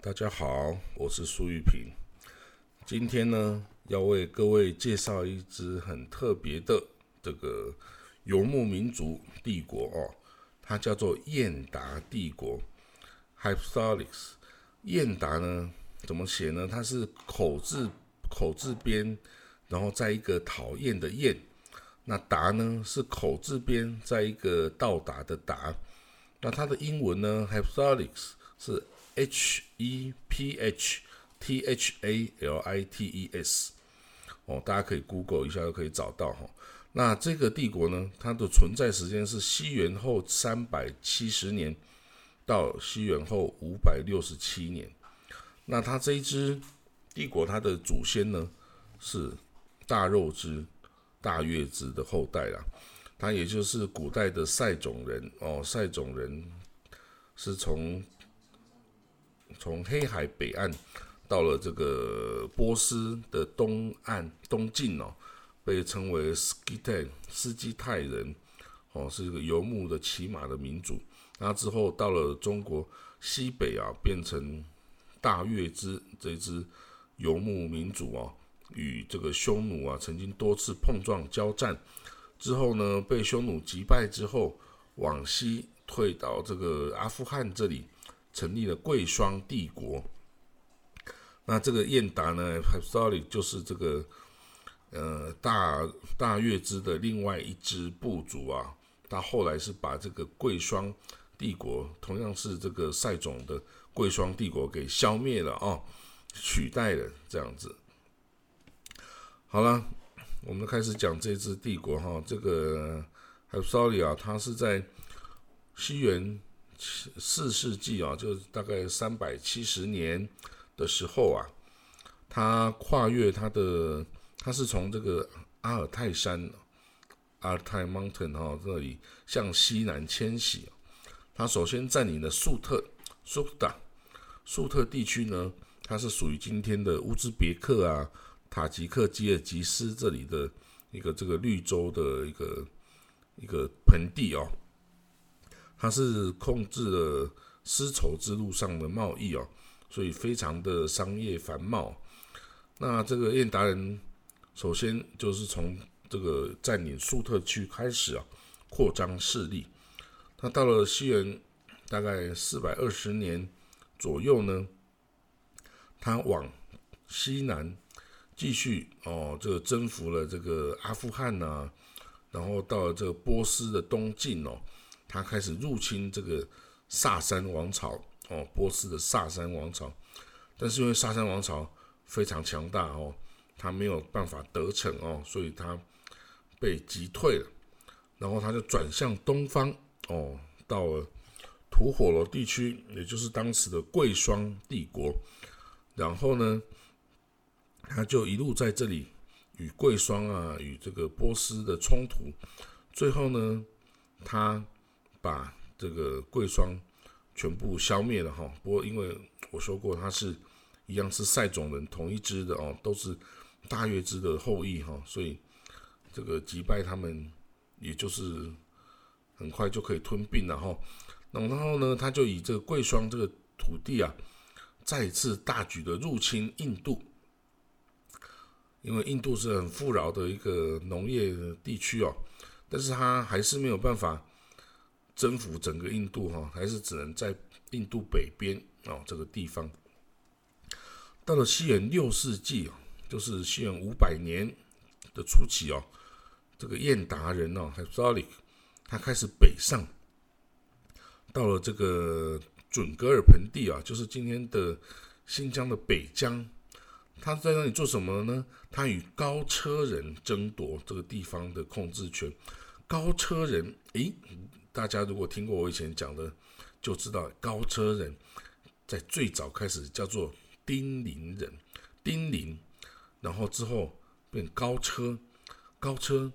大家好，我是苏玉平。今天呢，要为各位介绍一支很特别的这个游牧民族帝国哦，它叫做燕达帝国，hypsalix。燕达呢，怎么写呢？它是口字口字边，然后在一个讨厌的厌。那达呢，是口字边，在一个到达的达。那它的英文呢，hypsalix 是。H E P H T H A L I T E S，哦，大家可以 Google 一下就可以找到哈。那这个帝国呢，它的存在时间是西元后三百七十年到西元后五百六十七年。那它这一支帝国，它的祖先呢是大肉之大月之的后代啦，它也就是古代的塞种人哦，塞种人是从。从黑海北岸到了这个波斯的东岸东境哦，被称为斯基泰斯基泰人哦，是一个游牧的骑马的民族。那之后到了中国西北啊，变成大月支这支游牧民族啊，与这个匈奴啊曾经多次碰撞交战，之后呢被匈奴击败之后，往西退到这个阿富汗这里。成立了贵霜帝国。那这个燕达呢 h s t o r y 就是这个呃大大月支的另外一支部族啊。他后来是把这个贵霜帝国，同样是这个赛种的贵霜帝国给消灭了啊，取代了这样子。好了，我们开始讲这支帝国哈。这个 h s t o r y 啊，它是在西元。四世纪啊，就大概三百七十年的时候啊，他跨越他的，他是从这个阿尔泰山，阿尔泰 mountain 哈这里向西南迁徙。他首先占领了粟特，粟特，粟特地区呢，它是属于今天的乌兹别克啊、塔吉克、吉尔吉斯这里的一个这个绿洲的一个一个盆地哦。它是控制了丝绸之路上的贸易哦，所以非常的商业繁茂。那这个燕达人首先就是从这个占领粟特区开始啊，扩张势力。他到了西元大概四百二十年左右呢，他往西南继续哦，这个征服了这个阿富汗呐，然后到了这个波斯的东境哦。他开始入侵这个萨珊王朝哦，波斯的萨珊王朝，但是因为萨珊王朝非常强大哦，他没有办法得逞哦，所以他被击退了。然后他就转向东方哦，到了吐火罗地区，也就是当时的贵霜帝国。然后呢，他就一路在这里与贵霜啊，与这个波斯的冲突。最后呢，他。把这个贵霜全部消灭了哈，不过因为我说过它是一样是塞种人同一支的哦，都是大月支的后裔哈，所以这个击败他们也就是很快就可以吞并了哈。然后呢，他就以这个贵霜这个土地啊，再次大举的入侵印度，因为印度是很富饶的一个农业地区哦，但是他还是没有办法。征服整个印度哈，还是只能在印度北边哦这个地方。到了西元六世纪啊，就是西元五百年的初期哦，这个燕达人哦 h y p s o l i c 他开始北上，到了这个准格尔盆地啊，就是今天的新疆的北疆。他在那里做什么呢？他与高车人争夺这个地方的控制权。高车人，诶。大家如果听过我以前讲的，就知道高车人在最早开始叫做丁零人，丁零，然后之后变高车，高车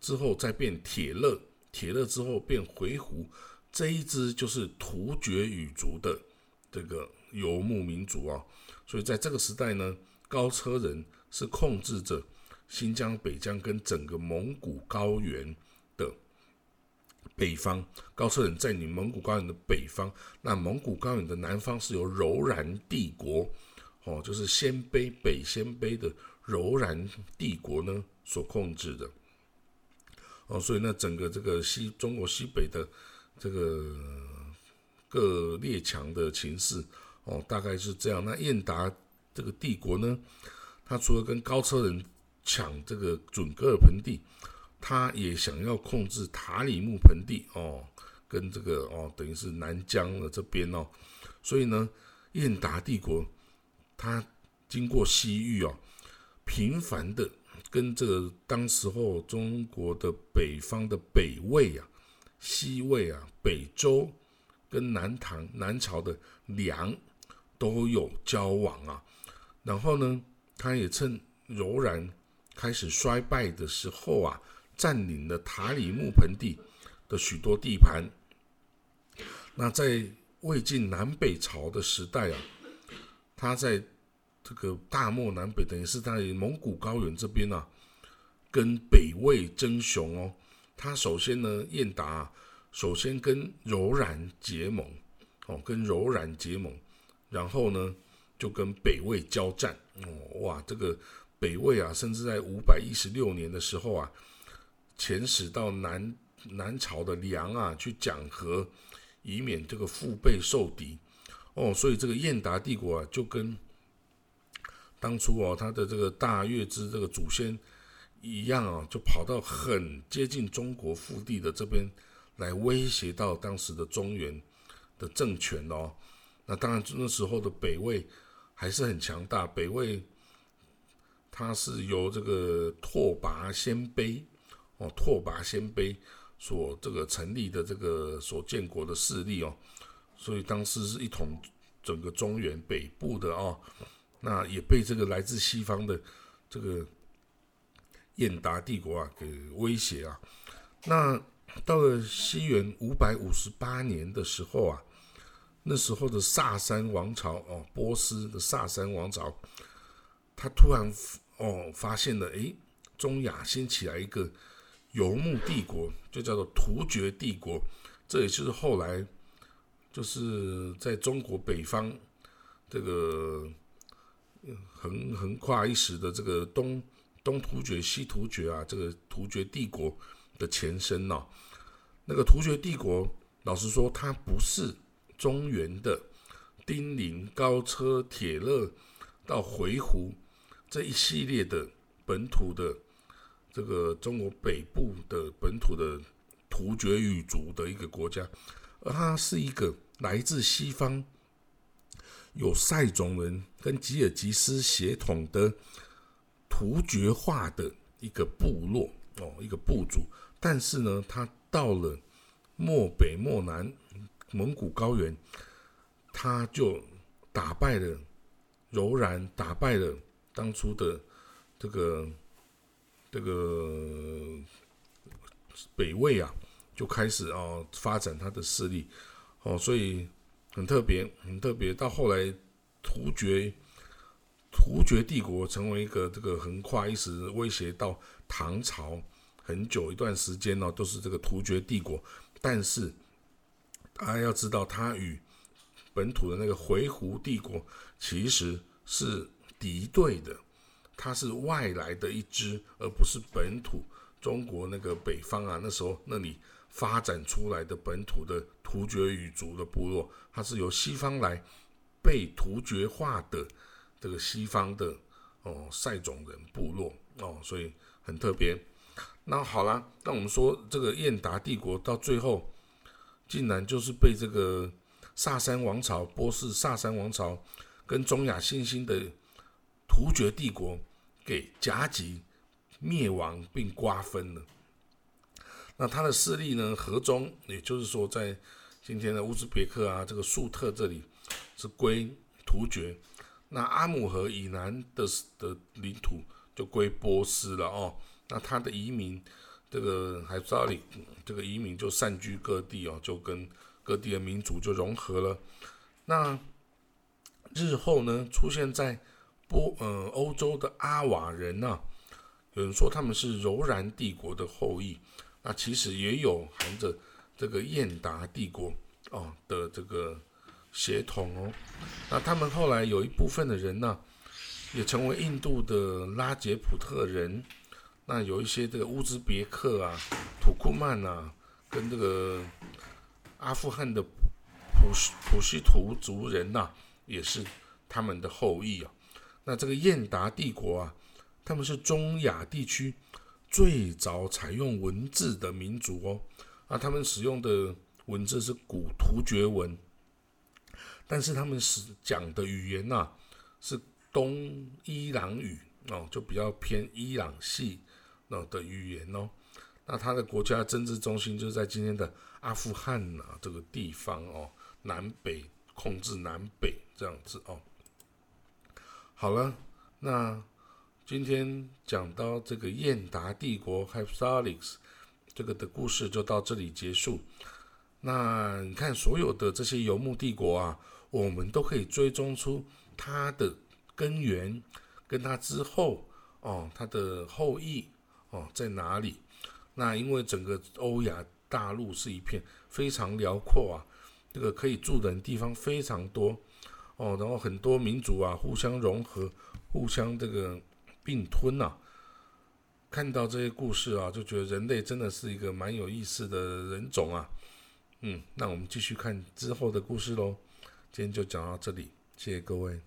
之后再变铁勒，铁勒之后变回鹘，这一支就是突厥语族的这个游牧民族啊。所以在这个时代呢，高车人是控制着新疆、北疆跟整个蒙古高原。北方，高车人占领蒙古高原的北方，那蒙古高原的南方是由柔然帝国，哦，就是鲜卑北鲜卑的柔然帝国呢所控制的。哦，所以那整个这个西中国西北的这个各列强的情势，哦，大概是这样。那燕达这个帝国呢，他除了跟高车人抢这个准噶尔盆地，他也想要控制塔里木盆地哦，跟这个哦，等于是南疆的这边哦。所以呢，燕达帝国他经过西域哦，频繁的。跟这个当时候中国的北方的北魏啊、西魏啊、北周跟南唐、南朝的梁都有交往啊，然后呢，他也趁柔然开始衰败的时候啊，占领了塔里木盆地的许多地盘。那在魏晋南北朝的时代啊，他在。这个大漠南北等于是在蒙古高原这边啊，跟北魏争雄哦。他首先呢，燕达首先跟柔然结盟哦，跟柔然结盟，然后呢就跟北魏交战哦。哇，这个北魏啊，甚至在五百一十六年的时候啊，遣使到南南朝的梁啊去讲和，以免这个腹背受敌哦。所以这个燕达帝国啊，就跟当初哦，他的这个大月支这个祖先一样啊，就跑到很接近中国腹地的这边来威胁到当时的中原的政权哦。那当然那时候的北魏还是很强大，北魏它是由这个拓跋鲜卑哦，拓跋鲜卑所这个成立的这个所建国的势力哦，所以当时是一统整个中原北部的哦。那也被这个来自西方的这个燕达帝国啊给威胁啊。那到了西元五百五十八年的时候啊，那时候的萨珊王朝哦，波斯的萨珊王朝，他突然哦发现了，诶，中亚兴起来一个游牧帝国，就叫做突厥帝国。这也就是后来就是在中国北方这个。横横跨一时的这个东东突厥、西突厥啊，这个突厥帝国的前身呢，那个突厥帝国，老实说，它不是中原的丁零、高车、铁勒到回鹘这一系列的本土的这个中国北部的本土的突厥语族的一个国家，而它是一个来自西方。有塞种人跟吉尔吉斯血统的突厥化的一个部落哦，一个部族，但是呢，他到了漠北、漠南、蒙古高原，他就打败了柔然，打败了当初的这个这个北魏啊，就开始哦发展他的势力哦，所以。很特别，很特别。到后来，突厥突厥帝国成为一个这个横跨一时，威胁到唐朝很久一段时间呢，都是这个突厥帝国。但是大家要知道，它与本土的那个回鹘帝国其实是敌对的，它是外来的一支，而不是本土中国那个北方啊。那时候那里。发展出来的本土的突厥语族的部落，它是由西方来被突厥化的这个西方的哦塞种人部落哦，所以很特别。那好了，那我们说这个燕达帝国到最后竟然就是被这个萨珊王朝、波斯萨珊王朝跟中亚新兴的突厥帝国给夹击灭亡并瓜分了。那他的势力呢？河中，也就是说，在今天的乌兹别克啊，这个粟特这里是归突厥。那阿姆河以南的的领土就归波斯了哦。那他的移民，这个海扎里，这个移民就散居各地哦，就跟各地的民族就融合了。那日后呢，出现在波呃欧洲的阿瓦人呐，有人说他们是柔然帝国的后裔。那其实也有含着这个燕达帝国哦的这个协同哦。那他们后来有一部分的人呢，也成为印度的拉杰普特人。那有一些这个乌兹别克啊、土库曼啊，跟这个阿富汗的普普什图族人呐，也是他们的后裔啊。那这个燕达帝国啊，他们是中亚地区最早采用文字的民族哦。啊，他们使用的文字是古突厥文，但是他们是讲的语言呐，是东伊朗语哦，就比较偏伊朗系。那的语言哦，那他的国家政治中心就是在今天的阿富汗呐这个地方哦，南北控制南北这样子哦。好了，那今天讲到这个燕达帝国 h y p s o l i c s 这个的故事就到这里结束。那你看所有的这些游牧帝国啊，我们都可以追踪出它的根源，跟它之后哦，它的后裔。哦，在哪里？那因为整个欧亚大陆是一片非常辽阔啊，这个可以住的地方非常多哦，然后很多民族啊互相融合，互相这个并吞呐。看到这些故事啊，就觉得人类真的是一个蛮有意思的人种啊。嗯，那我们继续看之后的故事喽。今天就讲到这里，谢谢各位。